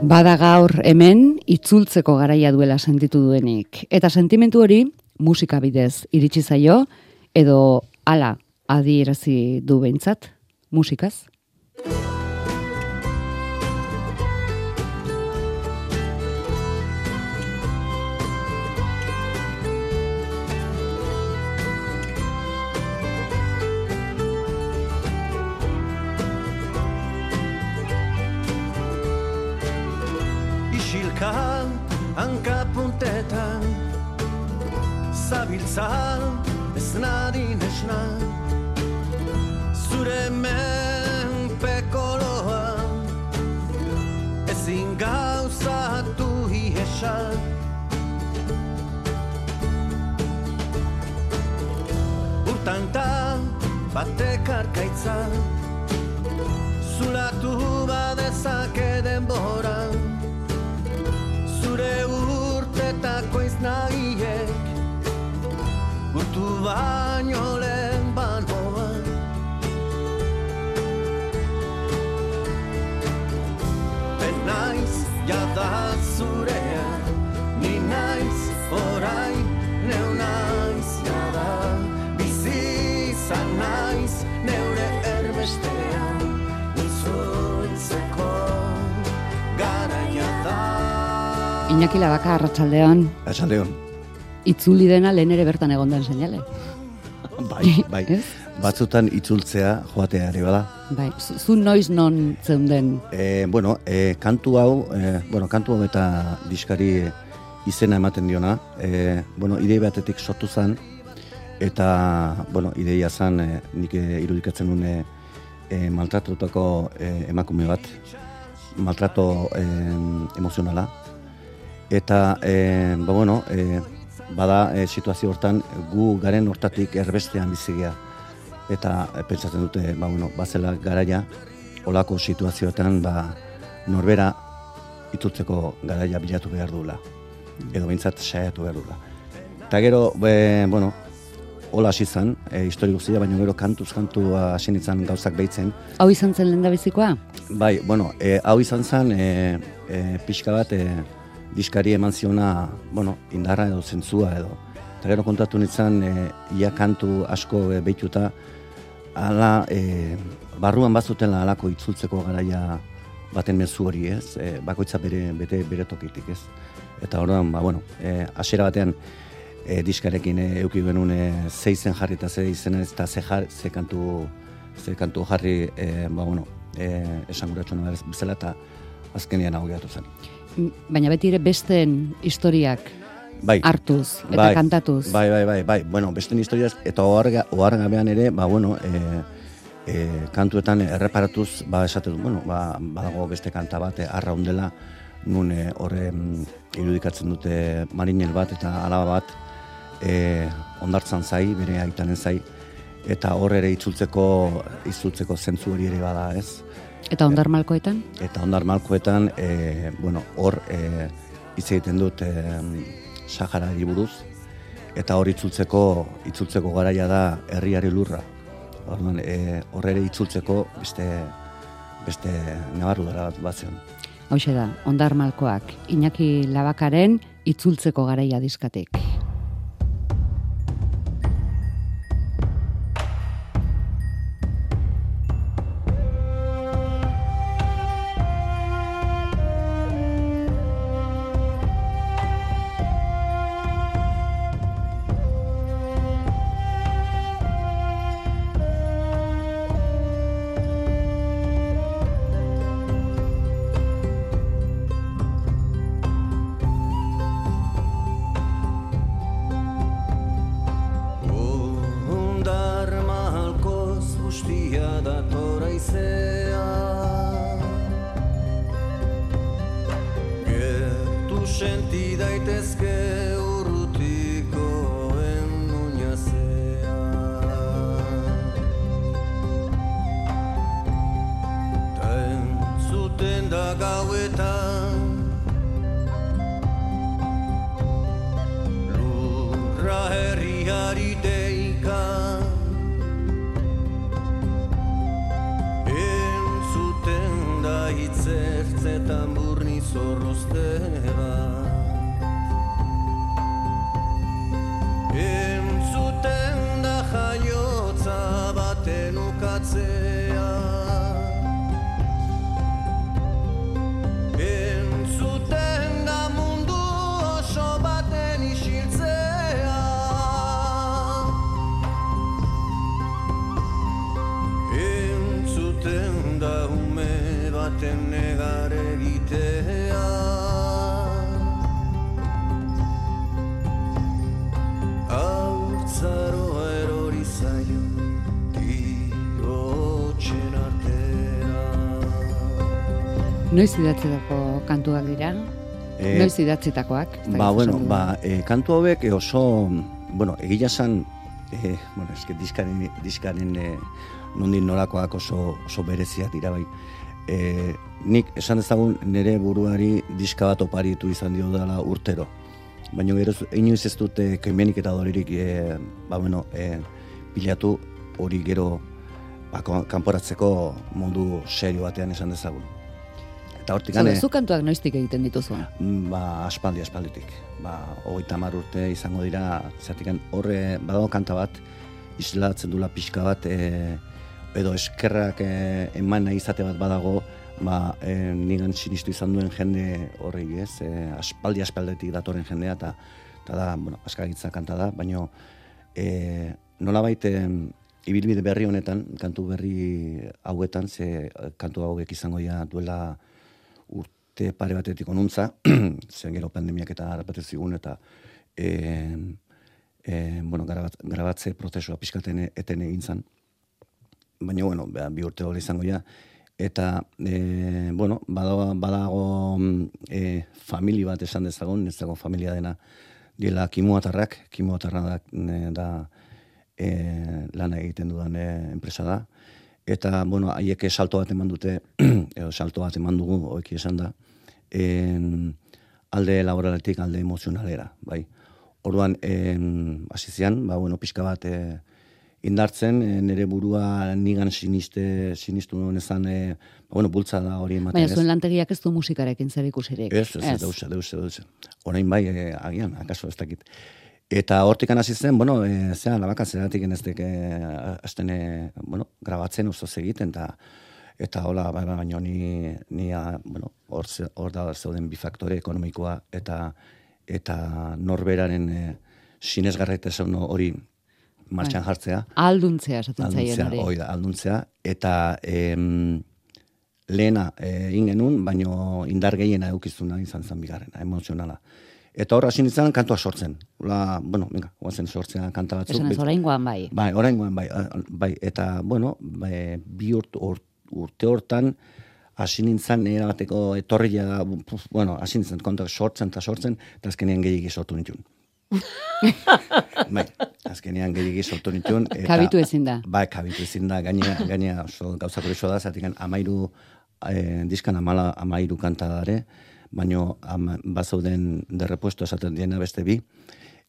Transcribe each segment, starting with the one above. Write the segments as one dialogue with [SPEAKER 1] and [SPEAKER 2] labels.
[SPEAKER 1] Bada gaur hemen itzultzeko garaia duela sentitu duenik. Eta sentimentu hori musika bidez iritsi zaio edo hala adierazi du behintzat musikaz.
[SPEAKER 2] Batek arkaitza. Zulatu badezake denboran Zure urtetako iznagiek Gurtu baino
[SPEAKER 1] Iñaki Labaka arratsaldean
[SPEAKER 3] Atxaldeon.
[SPEAKER 1] itzuli dena lehen ere bertan egon den seinale.
[SPEAKER 3] Bai, bai. Batzutan itzultzea joatea ere bada.
[SPEAKER 1] Bai, zu noiz non zeunden
[SPEAKER 3] E, bueno, e, kantu hau, e, bueno, kantu hau eta diskari izena ematen diona. E, bueno, idei batetik sortu zen, eta, bueno, ideia zen, e, nik irudikatzen nuen e, e, maltratutako e, emakume bat, maltrato e, emozionala. Eta, e, ba, bueno, e, bada e, situazio hortan gu garen hortatik erbestean bizigea. Eta e, pentsatzen dute, ba, bueno, bazela garaia, olako situazioetan, ba, norbera itzultzeko garaia bilatu behar duela. Edo behintzat saiatu behar duela. Eta gero, e, bueno, hola hasi zen, e, histori guztia, baina gero kantuz kantu hasi nintzen gauzak behitzen.
[SPEAKER 1] hau izan zen lehen bizikoa?
[SPEAKER 3] Bai, bueno, e, hau izan zen e, e, pixka bat e, diskari eman ziona, bueno, indarra edo zentzua edo. Eta gero kontatu nintzen, e, ia kantu asko e, behituta, ala, e, barruan bazutela alako itzultzeko garaia baten mezu hori, ez? E, bakoitza bere, bete, bere tokitik, ez? Eta orduan, ba, bueno, e, hasiera batean, e, diskarekin e, euki genuen e, ze izen jarri eta ze izen ez, eta ze, jar, ze kantu, ze kantu jarri, e, ba, bueno, e, esan bezala, eta azkenean hau zen.
[SPEAKER 1] Baina beti ere besteen historiak
[SPEAKER 3] Bai,
[SPEAKER 1] hartuz eta
[SPEAKER 3] bai,
[SPEAKER 1] kantatuz.
[SPEAKER 3] Bai, bai, bai, bai. Bueno, beste historiaz, eta oharga, ohargabean ere, ba, bueno, e, e, kantuetan erreparatuz, ba, esate du, bueno, ba, badago beste kanta bat, e, arra ondela, nun horre mm, irudikatzen dute marinel bat eta alaba bat, e, ondartzan zai, bere aitanen zai, eta hor ere itzultzeko, itzultzeko zentzu hori ere bada, ez?
[SPEAKER 1] Eta ondar malkoetan?
[SPEAKER 3] Eta ondar malkoetan, e, bueno, hor e, hitz egiten dut e, Saharari buruz, eta hor itzultzeko, itzultzeko garaia da herriari lurra. Orduan, e, hor ere itzultzeko beste, beste nabarudara bat bat zion.
[SPEAKER 1] Hauxe da, ondar malkoak, Iñaki Labakaren itzultzeko garaia diskatik. Noiz idatzitako kantuak dira?
[SPEAKER 3] Eh,
[SPEAKER 1] Noiz idatzitakoak?
[SPEAKER 3] Ba, bueno, ba, e, kantu hauek eh, oso, bueno, egia san, e, bueno, eske diskaren, diskaren e, nondik norakoak oso, oso bereziak dira bai. E, nik esan dezagun nire buruari diska bat oparitu izan dio dela urtero. Baina gero inoiz ez dute kemenik eta dolirik e, ba, bueno, e, bilatu hori gero ba, ko- kanporatzeko mundu serio batean esan dezagun. Eta hortik
[SPEAKER 1] Zure, zu kantuak noiztik egiten dituzu?
[SPEAKER 3] Ba, aspaldi, aspalditik. Ba, hogeita hamar urte izango dira, zertikan horre badago kanta bat, islatzen dula pixka bat, e, edo eskerrak e, eman nahi izate bat badago, ba, e, nigan sinistu izan duen jende horri, ez? E, aspaldi, aspalditik datorren jendea, eta eta da, bueno, askagitza kanta da, baino e, nola baite ibilbide berri honetan, kantu berri hauetan, ze kantu hauek izango dira duela urte pare batetik onuntza, zen gero pandemiak eta harrapatu zigun, eta e, e, bueno, garabat, garabatze prozesua pixkaten eten egin zan. Baina, bueno, ba, bi urte hori izango ja, eta, e, bueno, badago, badago mm, e, famili bat esan dezagun, ez dago familia dena, diela kimuatarrak, kimuatarra da, da e, lana egiten dudan e, enpresa da, eta, bueno, haiek salto bat eman dute, edo salto bat eman dugu, oiki esan da, en, alde laboraletik alde emozionalera, bai. Orduan, en, hasi zian, ba, bueno, pixka bat e, indartzen, e, nire burua nigan siniste, sinistu honezan, e, ba, bueno, bultza da hori ematen
[SPEAKER 1] Baina
[SPEAKER 3] ez.
[SPEAKER 1] zuen lantegiak ez du musikarekin zer ikusirik.
[SPEAKER 3] Ez, ez, ez, deus, deus, deus. Orain bai, e, agian, akaso ez dakit. Eta hortik hasi zen, bueno, e, zera, labaka zeratik eneztek, e, azten, e, bueno, grabatzen oso egiten, eta eta hola, bai, bai, baina ni, ni a, bueno, hor, hor da zeuden bi faktore ekonomikoa, eta eta norberaren e, sinesgarraitasun hori martxan jartzea.
[SPEAKER 1] Alduntzea esaten zaien hori.
[SPEAKER 3] hoi da, alduntzea, eta em, lehena eh, egin genuen, baino indar gehiena eukizuna izan zen bigarrena, emozionala. Eta hor hasi nintzen kantua sortzen. Ola, bueno, venga, guazen sortzea kanta batzuk.
[SPEAKER 1] Esan ez oraingoan bai.
[SPEAKER 3] Bai, oraingoan bai, eh, bai, eta bueno, bai, bi urt, urt, urte hortan hasi nintzen nire bateko etorria da, bueno, hasi nintzen kontak sortzen eta sortzen, eta azkenean gehiagi sortu nituen. bai, azkenean gehiagi sortu nituen. Eta,
[SPEAKER 1] Kabitu ezin da.
[SPEAKER 3] Bai, kabitu ezin da, gainea, gainea oso gauza kurioso da, zatik amairu, eh, diskan amala, amairu kanta dare, baino ama, bazauden derrepuesto esaten diena beste bi,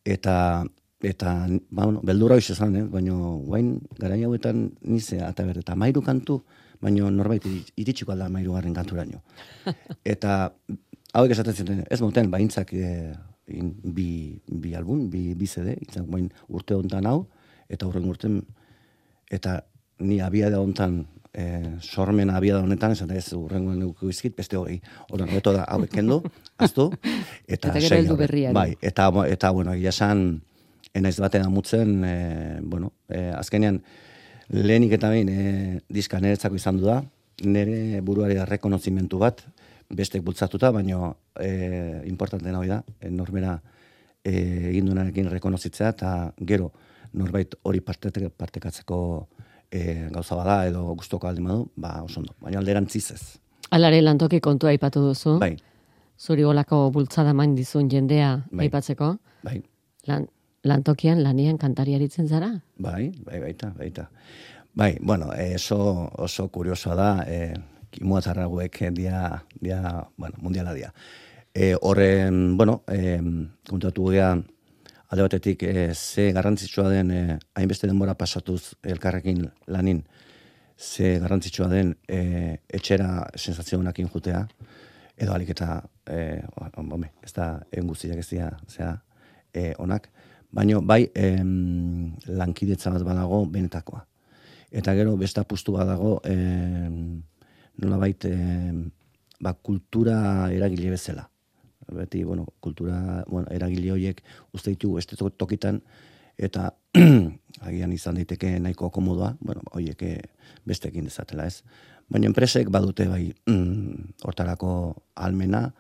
[SPEAKER 3] eta eta ba, bueno, beldura hoiz esan, eh? baino guain garai hauetan nize eta ber eta amairu kantu, baino norbait iri- iritsiko alda amairu garren kanturaino. Eta hauek esaten zuten, ez moten, baintzak e, in, bi, bi album, bi, bi CD, izan guain urte hontan hau, eta hurren urten, eta ni abiada hontan, e, sormen abiada honetan, esan da ez urrengoen euko izkit, beste hogei. Horren, hobeto da, hauek kendu, aztu, eta,
[SPEAKER 1] Eta
[SPEAKER 3] sei
[SPEAKER 1] berriari.
[SPEAKER 3] Bai, eta, eta bueno, egia esan, enaiz baten amutzen, e, bueno, e, azkenean, lehenik eta behin e, diska niretzako izan du da, nire buruari rekonozimentu bat, bestek bultzatuta, baino e, importantena hori da, e, norbera e, egin duenarekin rekonozitzea, eta gero norbait hori parte, partekatzeko e, gauza bada edo gustoko aldi badu, ba oso ondo. Baina alderantziz ez.
[SPEAKER 4] Alare lantoki kontua aipatu duzu.
[SPEAKER 3] Bai,
[SPEAKER 4] Zuri olako bultzada main dizun jendea
[SPEAKER 3] Bai.
[SPEAKER 4] aipatzeko.
[SPEAKER 3] bai,
[SPEAKER 4] Lan, lantokian lanian kantari aritzen zara?
[SPEAKER 3] bai, bai, baita, baita. Bai, bueno, eh, oso, oso kuriosoa da, e, kimuatzarraguek dia, dia, bueno, mundiala dia. E, horren, bueno, e, kontatu gea, alde batetik, e, ze garrantzitsua den, e, hainbeste denbora pasatuz elkarrekin lanin, ze garrantzitsua den e, etxera sensazionakin jutea, edo alik eta, e, bome, ez da, egun guztiak ez dira, zera, e, onak, baino bai em, lankidetza bat badago benetakoa. Eta gero beste apustu badago em, nolabait em, ba, kultura eragile bezala. Beti, bueno, kultura bueno, eragile horiek uste ditugu beste to- tokitan eta agian izan daiteke nahiko komodoa, bueno, horiek eh, bestekin dezatela, ez? Baina enpresek badute bai mm, hortarako almena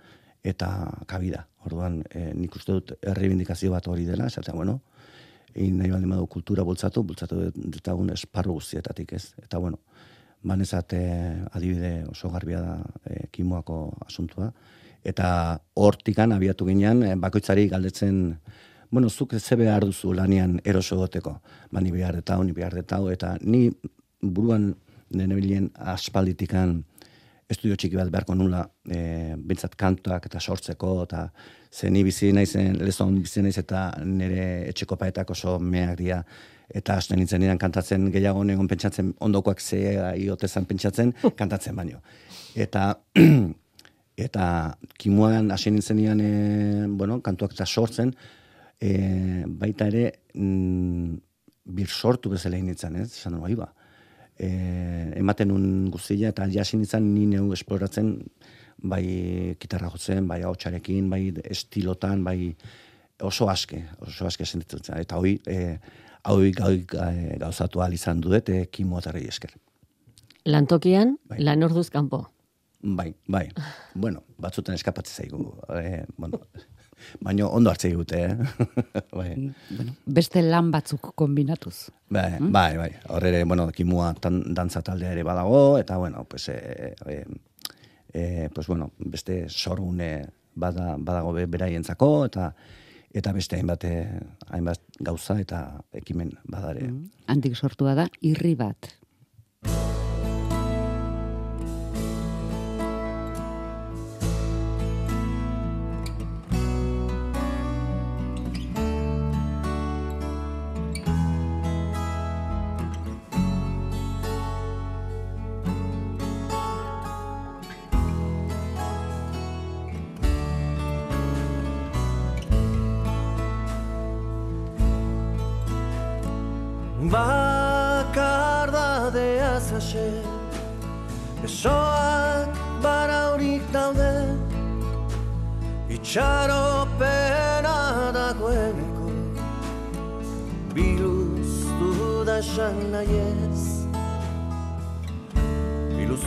[SPEAKER 3] eta kabida. Orduan, e, nik uste dut errebindikazio bat hori dela, esatea, bueno, egin nahi baldin badu kultura bultzatu, bultzatu detagun esparru guztietatik, ez? Eta, bueno, banezat eh, adibide oso garbia da eh, kimoako asuntua. Eta hortikan abiatu ginean, bakoitzari galdetzen, bueno, zuk ze behar duzu lanian eroso goteko. Ba, ni behar detau, ni behar detau, eta ni buruan nene bilen aspalditikan estudio txiki bat beharko nula, e, bintzat kantuak eta sortzeko, eta ze ni bizi naizen, lezon bizi naiz eta nire etxeko paetak oso meak dira, eta hasten nintzen nidan kantatzen gehiago negon pentsatzen, ondokoak ze iotezan pentsatzen, kantatzen baino. Eta eta kimuan hasi nintzen nian, e, bueno, kantuak eta sortzen, e, baita ere mm, bir sortu bezala egin nintzen, ez? Esan bai ba. E, ematen un guztia eta jasi nintzen ni neu esploratzen bai gitarra jotzen, bai ahotsarekin, bai estilotan, bai oso aske, oso aske sentitzen. zen. Eta hoi, e, hoi gau, ga- gauzatu ahal izan dudet, e, kimo atarri esker.
[SPEAKER 4] Lantokian,
[SPEAKER 3] Bai.
[SPEAKER 4] lan orduz kanpo.
[SPEAKER 3] Bai, bai. bueno, batzuten eskapatzen zaigu. E, bueno, baina ondo hartzei dute, eh? bai.
[SPEAKER 1] Bueno, beste lan batzuk kombinatuz.
[SPEAKER 3] Bai, bai, bai. Hor ere, bueno, kimua tan, dantza taldea ere badago, eta, bueno, pues, e, e, e, pues, bueno, beste sorgune bada, badago be- beraientzako, eta eta beste hainbat, e, hainbat gauza eta ekimen badare.
[SPEAKER 1] Handik sortua da irri bat.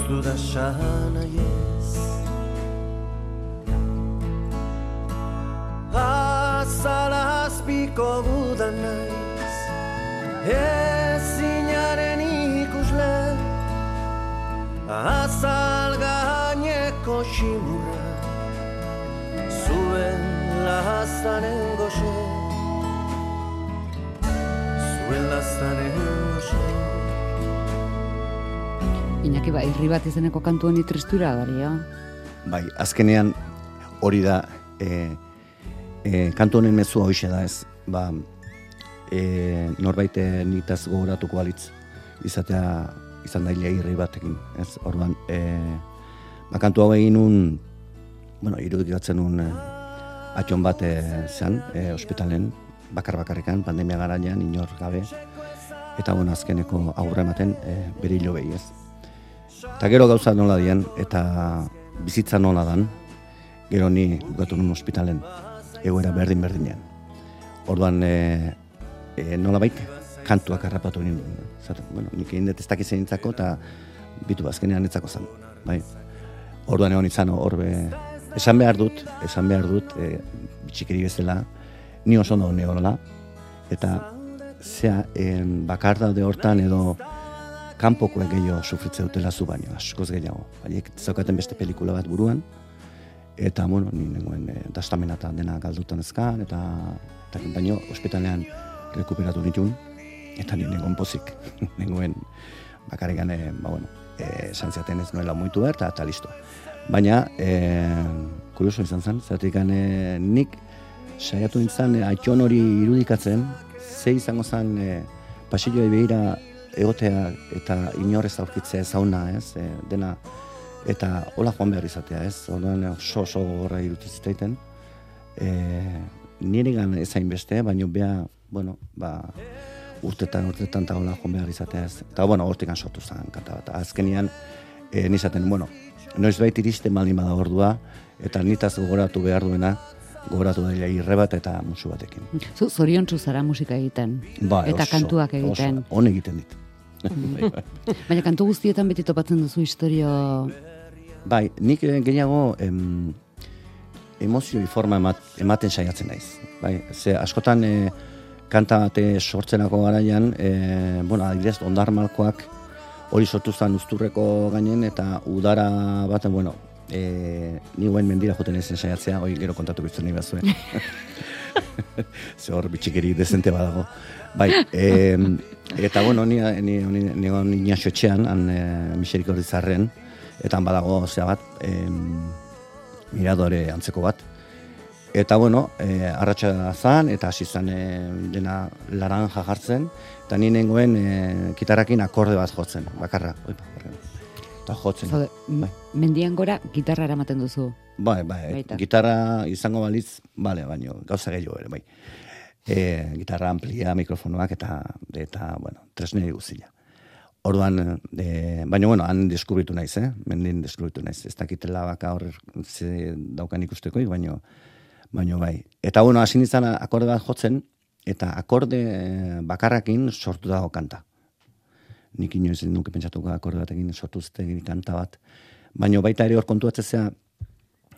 [SPEAKER 2] Biluztu da esan nahiez Azalazpiko gudan naiz. Ezinaren ikusle. Azal gaineko ximurra. Zuen lazaren goxe. Zuen lazaren goxe
[SPEAKER 1] Iñaki ba, irri bat izeneko kantu honi tristura daria.
[SPEAKER 3] Bai, azkenean hori da e, e, kantu honen mezua hoxe da ez. Ba, e, norbait nitaz gogoratuko alitz izatea izan daile irri batekin. Ez, orduan, e, ba, kantu hau egin un, bueno, irudikatzen un e, atxon bat e, zen, e, ospitalen, bakar bakarrikan, pandemia garaian, inor gabe, eta bueno, azkeneko aurre ematen e, bere hilo behi ez. Eta gero gauza nola dian, eta bizitza nola dan, gero ni bukatu nun ospitalen, egoera berdin berdinean. Orduan, e, e, nola baita, kantuak harrapatu ninduen. Zaten, bueno, nik egin dut ez dakiz egintzako, eta bitu azkenean etzako zen. Bai. Orduan egon izan, hor be, esan behar dut, esan behar dut, e, txikiri bezala, ni oso ondo neola, eta zea, en, bakar daude hortan edo kanpokoek gehiago sufritze dutela zu baino, askoz gehiago. Haiek zaukaten beste pelikula bat buruan, eta, bueno, ni nengoen e, dastamena eta dena galdutan ezkan, eta, eta baino, ospitalean rekuperatu nitun, eta ni nengoen pozik, nengoen bakarrikan, e, ba, bueno, e, esan ziaten ez nuela muitu behar, eta, eta listo. Baina, e, kurioso izan zen, zertik e, nik saiatu nintzen e, atxon hori irudikatzen, ze izango zen e, pasilloei behira egotea eta inorrez aurkitzea ezauna, ez? E, dena eta hola joan behar izatea, ez? Orduan oso oso gogorra irutu zitzaiten. E, nire gan ez hainbeste, baina bea, bueno, ba, urtetan, urtetan eta hola joan behar izatea ez. Eta, bueno, hortikan sortu zen kanta bat. Azkenian, e, nizaten, bueno, noiz bait iristen baldin bada ordua, eta nitaz gogoratu behar duena, gogoratu daila irre bat eta musu batekin.
[SPEAKER 1] Zu, zorion zara musika egiten.
[SPEAKER 3] Bai,
[SPEAKER 1] eta
[SPEAKER 3] oso,
[SPEAKER 1] kantuak egiten.
[SPEAKER 3] Oso, on egiten dit. Bai, bai.
[SPEAKER 1] Baina kantu guztietan beti topatzen duzu historio...
[SPEAKER 3] Bai, nik eh, gehiago em, emozioi forma emat, ematen saiatzen naiz. Bai, ze askotan e, kanta bate sortzenako garaian, e, bueno, adibidez, ondarmalkoak hori sortu zen usturreko gainen, eta udara baten, bueno, e, ni guen mendira joten ezen saiatzea, hoi gero kontatu bizten nahi bazuen. Ze hor bitxikeri dezente badago. Bai, e, eta bueno, ni, ni, ni, ni, ni, etxean, han e, miserik hori zarren, eta han badago, zea bat, em, miradore antzeko bat. Eta bueno, e, arratsa zan, eta hasi zan e, dena laranja jartzen, eta ni nengoen e, kitarrakin akorde bat jotzen, bakarra. Oi, bakarra. Eta jotzen.
[SPEAKER 1] Zaude, m-
[SPEAKER 3] bai.
[SPEAKER 1] mendian gora gitarra eramaten duzu.
[SPEAKER 3] Bai, bai,
[SPEAKER 1] Baita.
[SPEAKER 3] gitarra izango balitz, bale, baino, gauza gehiago ere, bai. E, gitarra amplia, mikrofonoak eta, eta bueno, tresnei guzila. Orduan, e, baina, bueno, han deskubritu naiz, eh? Mendin deskubritu naiz. Ez dakitela baka hor ze daukan ikustekoik, baino, baino bai. Eta, bueno, hasi nintzen akorde bat jotzen, eta akorde eh, bakarrakin sortu dago kanta. Nik inoiz nuke pentsatuko akorde batekin sortu zitegin kanta bat. Baina baita ere hor kontuatzea,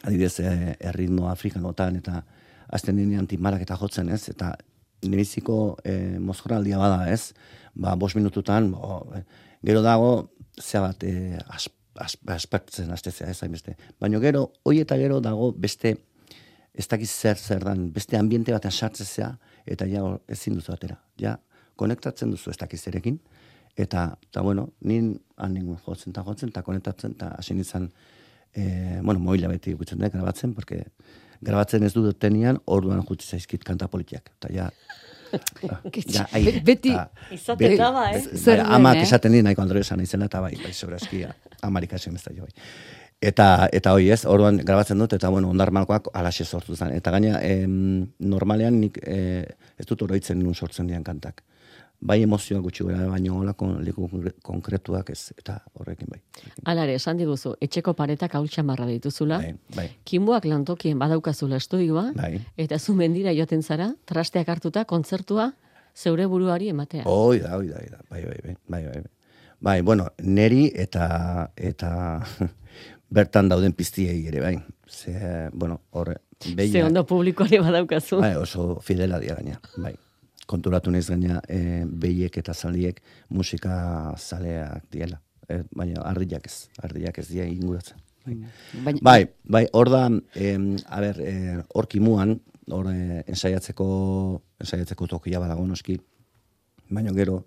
[SPEAKER 3] adibidez, eh, erritmo afrikanotan, eta azten denean timarak eta jotzen, ez? Eta nibiziko eh, mozkoraldia bada, ez? Ba, bos minututan, bo, eh, gero dago, zea bat, as, aspertzen astezea, ez hainbeste. Baina gero, hoi eta gero dago beste, ez dakiz zer zer dan, beste ambiente batean sartzezea, eta ja ezin duzu atera. Ja, konektatzen duzu ez dakiz zerekin, eta, eta bueno, nin han ningun jotzen eta jotzen, eta konektatzen, eta hasi nintzen, e, bueno, moila beti ikutzen da, grabatzen, porque grabatzen ez dut tenian, orduan jutzi zaizkit kanta politiak. Eta ja, ja, ai,
[SPEAKER 1] Be- beti
[SPEAKER 4] Izaten
[SPEAKER 3] be-
[SPEAKER 4] daba, eh?
[SPEAKER 1] Zer
[SPEAKER 3] bai, amak
[SPEAKER 1] eh?
[SPEAKER 3] esaten di nahiko andro esan izena, eta bai, bai, sobrazki, amarik hasi emezta jo, bai. Eta, eta hoi ez, orduan grabatzen dut, eta bueno, ondar malkoak alaxe sortu zen. Eta gaina, em, normalean nik eh, ez dut oroitzen nun sortzen dian kantak. Bai emozioak gutxi gara, baina holako leku konkre- konkretuak ez, eta horrekin bai.
[SPEAKER 4] Alare, esan diguzu, etxeko paretak hau txamarra dituzula,
[SPEAKER 3] Bai, bai,
[SPEAKER 4] kimuak lantokien badaukazula estudioa,
[SPEAKER 3] bai.
[SPEAKER 4] eta zu mendira joaten zara, trasteak hartuta, kontzertua, zeure buruari ematea.
[SPEAKER 3] Hoi da, hoi da, hoi da, bai, bai, bai, bai, bai, bai. Bai, bueno, neri eta, eta bertan dauden piztiei ere, bai. Ze, bueno, horre,
[SPEAKER 4] Ze ondo publikoari badaukazu.
[SPEAKER 3] bai, oso fidela dira gaina, bai. Konturatu naiz gaina, e, behiek eta zaliek musika zaleak diela. E, baina ardiak ez, ardiak ez dira inguratzen.
[SPEAKER 1] Baina,
[SPEAKER 3] Bai, bai, hor da, em, a ber, eh, hor kimuan, hor eh, ensaiatzeko, ensaiatzeko tokia badago noski, baina gero,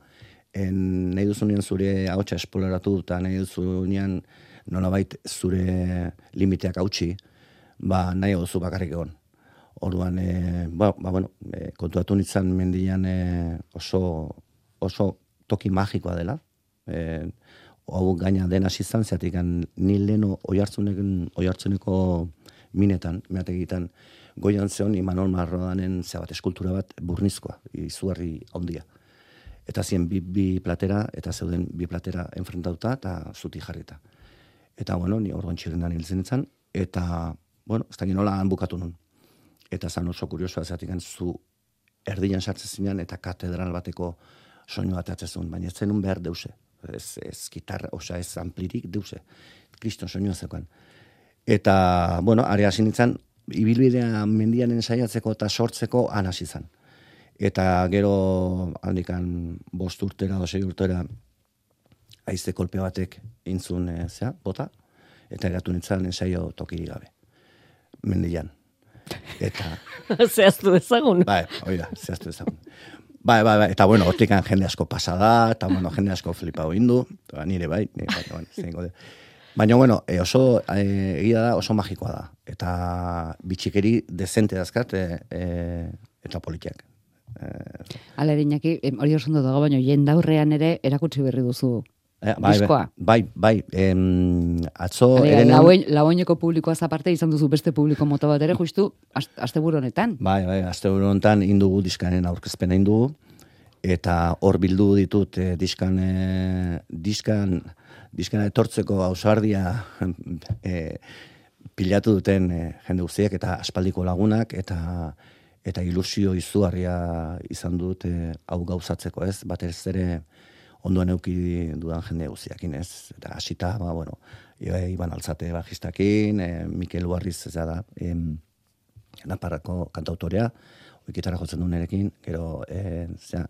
[SPEAKER 3] en, nahi duzunean zure ahotsa esploratu eta nahi duzunean nolabait zure limiteak hautsi, ba, nahi duzu bakarrik egon. Orduan, e, ba, ba, bueno, e, kontuatu nintzen mendian e, oso, oso toki magikoa dela. E, hau gaina den hasi izan, zeatik ni leno oihartzuneko minetan, meategitan, goian zeon Imanol Marrodanen zea bat eskultura bat burnizkoa, izugarri handia. Eta zien bi, bi platera, eta zeuden bi platera enfrentauta, eta zuti jarrita. Eta, bueno, ni orduan txirendan hil zen eta, bueno, ez dakit nola han bukatu nun. Eta zan oso kuriosoa zeatik zu erdian sartzen zinean, eta katedral bateko soinu bat atzezun, baina zenun behar deuse. Ez, ez gitarra, osea ez amplirik deuse. Kriston soinua zeukan. Eta, bueno, are hasi nintzen, ibilbidea mendian ensaiatzeko eta sortzeko han hasi zen. Eta gero handikan bost urtera, o sei urtera, aize kolpe batek intzun e, zea, bota, eta eratu nintzen ensaio tokirik gabe. Mendian. Eta,
[SPEAKER 4] Zehaztu ezagun.
[SPEAKER 3] bai, oira, zehaztu ezagun. Bai, bai, bai, eta bueno, hortikan jende asko pasada, eta bueno, jende asko flipau indu, eta nire bai, nire bai, bueno, zeingo de. Baina, bueno, e, oso, e, egia da, oso magikoa da. Eta bitxikeri dezente dazkat, e, e, eta politiak. E,
[SPEAKER 1] Ala ere, hori oso ondo dago, baina jendaurrean ere erakutsi berri duzu
[SPEAKER 3] Eh, bai,
[SPEAKER 1] diskoa.
[SPEAKER 3] Bai, bai, em, atzo
[SPEAKER 1] Alegia,
[SPEAKER 3] ere
[SPEAKER 1] lauen, laueneko publikoaz aparte izan duzu beste publiko mota bat ere, justu, asteburu honetan.
[SPEAKER 3] Bai, bai, aste honetan indugu diskaren aurkezpena indugu eta hor bildu ditut eh, diskan eh, diskan diskana etortzeko ausardia eh, pilatu duten eh, jende guztiek eta aspaldiko lagunak eta eta ilusio izugarria izan dut eh, hau gauzatzeko, ez? Batez ere ondoan euki dudan jende guztiakin, ez? Eta hasita, ba, bueno, Iban Altzate bajistakin, eh, Mikel Uarriz ez da, em, Naparrako kantautorea, oikitara jotzen du gero, e, zera,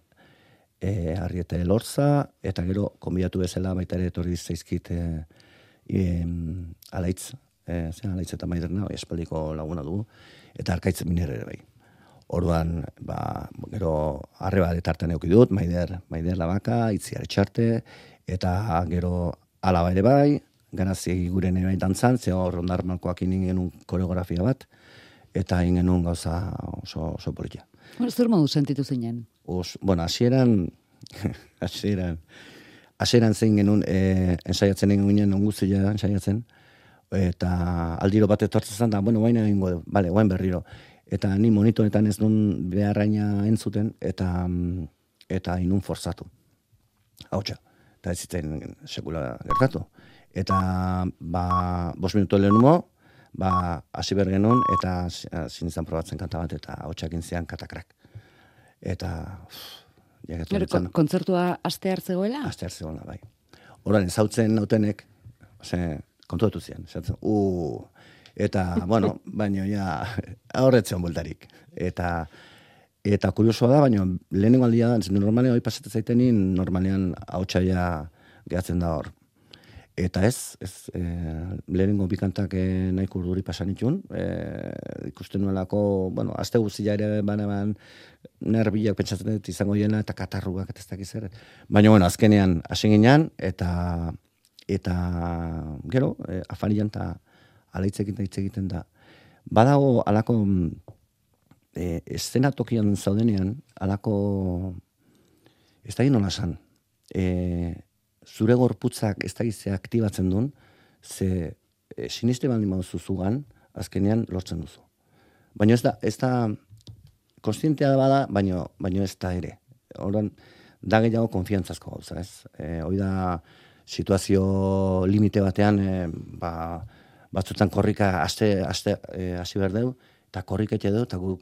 [SPEAKER 3] e, Arrieta Elorza, eta gero, konbidatu bezala baita ere etorri zaizkit e, em, alaitz, e, zera, alaitz eta maiderna, espaldiko laguna dugu, eta arkaitz miner ere bai. Orduan, ba, gero, arreba detartan euki dut, maider, maider labaka, itziar etxarte, eta gero, alaba ere bai, ganazi guren ere dantzan, ze hor ondar malkoak koreografia bat, eta egin genuen gauza oso, oso politia.
[SPEAKER 1] Bueno, zer modu sentitu zinen?
[SPEAKER 3] Os, bueno, hasieran, hasieran, hasieran zein genuen, e, ensaiatzen egin ginen onguzia ensaiatzen, eta aldiro bat etortzen zen, da, bueno, guain egingo bale, guain berriro. Eta ni monitoretan ez nun beharraina entzuten, eta mm, eta inun forzatu. Hautsa, eta ez zitzen sekula gertatu. Eta, ba, bos minutu lehenumo, ba, hasi behar genuen, eta zin izan probatzen kanta bat, eta hautsak zian katakrak. Eta, uff, jaketu nintzen,
[SPEAKER 1] kon- kontzertua aste hartzegoela?
[SPEAKER 3] aste hartzegoela, bai. Horan, ezautzen nautenek, ose, kontuatu zian, esatzen, uh, eta, bueno, baino, ja, horretzen bultarik. Eta, eta kuriosoa da, baino, lehenengo aldia da, normalean, hori pasatzen zaitenin, normalean, hautsa ja gehatzen da hor. Eta ez, ez e, lehenengo bikantak e, nahiko urduri pasan itun, e, ikusten nuelako, bueno, azte guztia ere banean nerbiak pentsatzen dut izango diena eta katarruak eta ez dakiz ere. Baina, bueno, azkenean hasi ginean, eta eta gero, e, afarian eta ala hitz egiten hitz egiten da. Badago alako mm, e, eszenatokian zaudenean, alako ez da nola esan, e, zure gorputzak ez da ze aktibatzen duen, ze e, siniste baldin baduzu zugan, azkenean lortzen duzu. Baina ez da, ez da, konstientea bada, baino, baino ez da ere. Horan, da gehiago konfiantzazko gauza, ez? E, hoi da, situazio limite batean, e, ba, batzutan korrika aste, aste, e, hasi behar dugu, eta korrika etxe dugu, eta gu,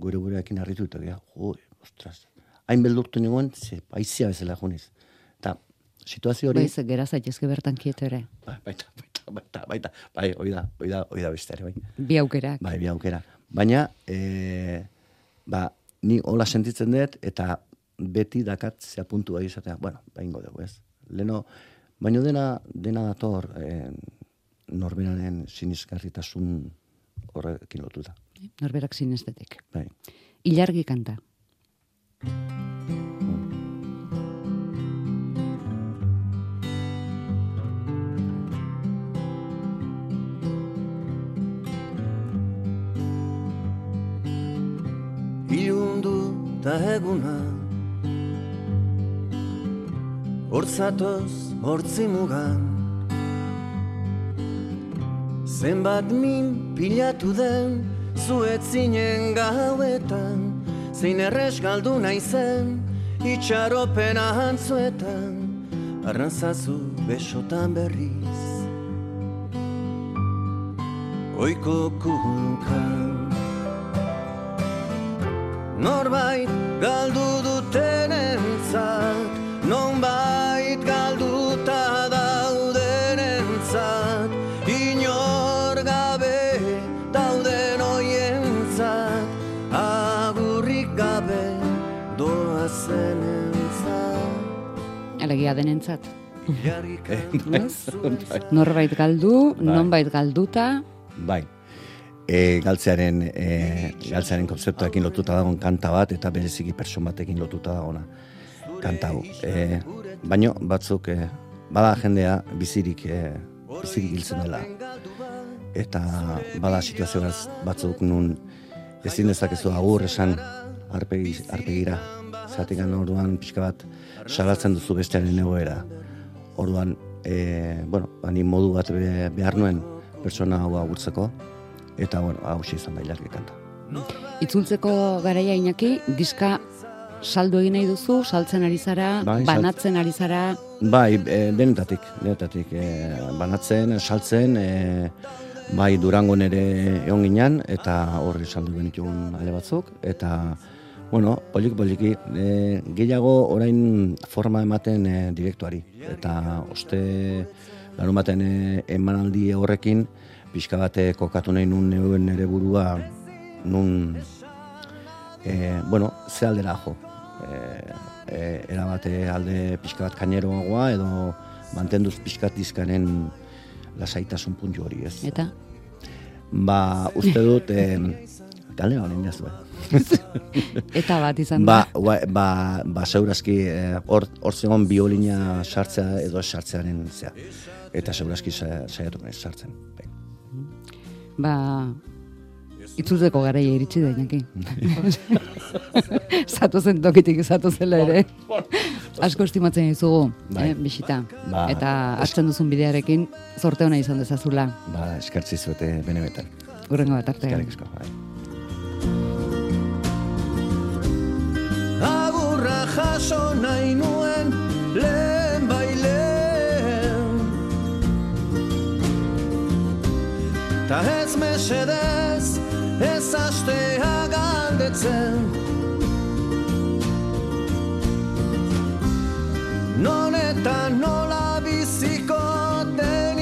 [SPEAKER 3] gure gureakin harritu eta gira, ui, ostras, hain beldurtu nigoen, ze, aizia bezala juniz. Eta situazio hori...
[SPEAKER 1] Bai, ze gera zaitezke bertan kieto ere.
[SPEAKER 3] Bai, baita, baita, baita, baita, bai, hoi da, hoi da, hoi da beste ere, bai.
[SPEAKER 1] Bi aukerak.
[SPEAKER 3] Bai, bi aukera. Baina, e, ba, ni hola sentitzen dut, eta beti dakat zea puntu bai izatea, bueno, baingo dugu, ez. Leno, baino dena, dena dator e, norberaren sinisgarritasun horrekin lotuta.
[SPEAKER 1] Norberak sinestetik.
[SPEAKER 3] Bai.
[SPEAKER 1] Ilargi kanta.
[SPEAKER 2] Ilundu ta eguna Hortzatoz hortzi mugan Zenbat min pilatu den Zuetzinen gauetan Zein errez galdu naizen Itxaropena antzuetan Arranzazu besotan berriz. Oiko kunkan Norbait galdu dutenentzat Nonbait
[SPEAKER 1] Alegia denentzat.
[SPEAKER 2] Jarrikan
[SPEAKER 1] Ez? Norbait galdu, nonbait galduta,
[SPEAKER 3] Bai. E, galtzearen, e, galtzearen konzeptuarekin lotuta dagoen kanta bat, eta bereziki person batekin lotuta dagoena kanta hau. E, baino, batzuk, e, bada jendea bizirik, e, bizirik hiltzen dela. Eta bada situazio batz- batzuk nun ezin dezakezu agur esan arpegi, arpegira. Zatik orduan pixka bat salatzen duzu bestearen egoera. orduan, e, bueno, bani modu bat be- behar nuen pertsona hau agurtzeko, eta, bueno, hau izan da ilargi kanta.
[SPEAKER 1] Itzultzeko garaia inaki, diska saldu egin nahi duzu, saltzen ari zara,
[SPEAKER 3] Bai,
[SPEAKER 1] banatzen ari zara,
[SPEAKER 3] Bai, e, denetatik, denetatik, e, banatzen, saltzen, e, bai Durango nere egon ginen, eta horri saldu genituen ale batzuk, eta, bueno, polik poliki, e, gehiago orain forma ematen e, direktuari, eta oste larun baten e, emanaldi horrekin, pixka bate kokatu nahi nun neuen nere burua, nun, e, bueno, ze aldera jo. E, e, erabate alde pixka bat kaineroagoa edo mantenduz pixka dizkaren lasaitasun puntu hori, ez?
[SPEAKER 1] eta
[SPEAKER 3] Ba, uste dut, e, gale honen jazu,
[SPEAKER 1] eta bat izan
[SPEAKER 3] Ba,
[SPEAKER 1] da.
[SPEAKER 3] ba, ba, ba segurazki eh, hor hor zegoen biolina sartzea edo sartzearen zea. Eta segurazki sa- saiatuko naiz sartzen. Bai.
[SPEAKER 1] Ba, itzultzeko garaia iritsi da inaki. Zatu zen tokitik zatu zela ere. Asko estimatzen dizugu,
[SPEAKER 3] Bai.
[SPEAKER 1] eh, bisita.
[SPEAKER 3] Ba,
[SPEAKER 1] Eta hartzen duzun bidearekin zorte hona izan dezazula.
[SPEAKER 3] Ba, eskertzi zuete benebetan.
[SPEAKER 1] Urrengo bat artean.
[SPEAKER 3] Eskerrik asko. Bai.
[SPEAKER 2] Jaso nahi nuen lehen bailen Ta ez mesedez ez astea galdetzen. Non eta nola biziko denin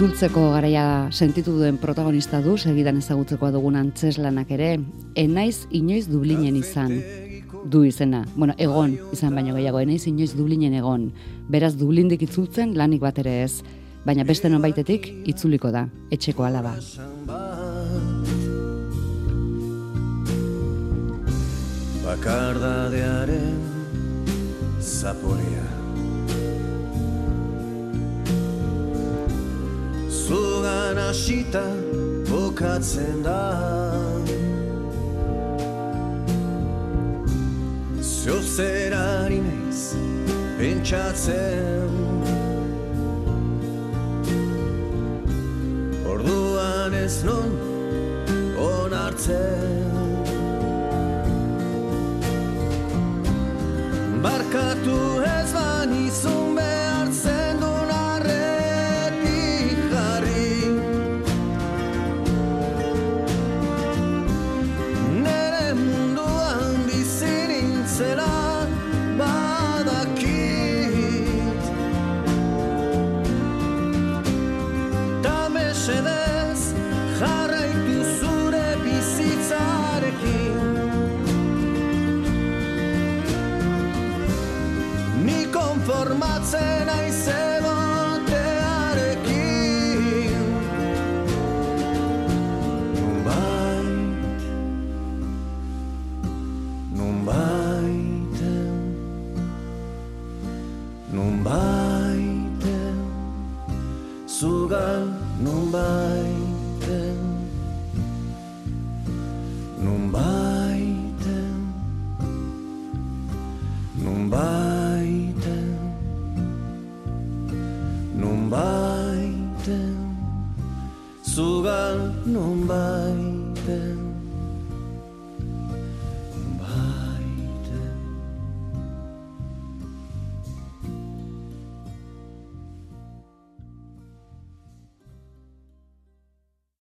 [SPEAKER 1] Itzultzeko garaia sentitu duen protagonista du, segidan ezagutzekoa dugun antzeslanak ere, enaiz inoiz Dublinen izan du izena. Bueno, egon izan baino gehiago, enaiz inoiz Dublinen egon. Beraz Dublindik itzultzen lanik bat ere ez. Baina beste nonbaitetik itzuliko da, etxeko alaba.
[SPEAKER 2] Bakardadearen zaporea hasita bukatzen da. Ziozerari naiz pentsatzen. Orduan ez non onartzen. Barkatu konformatzen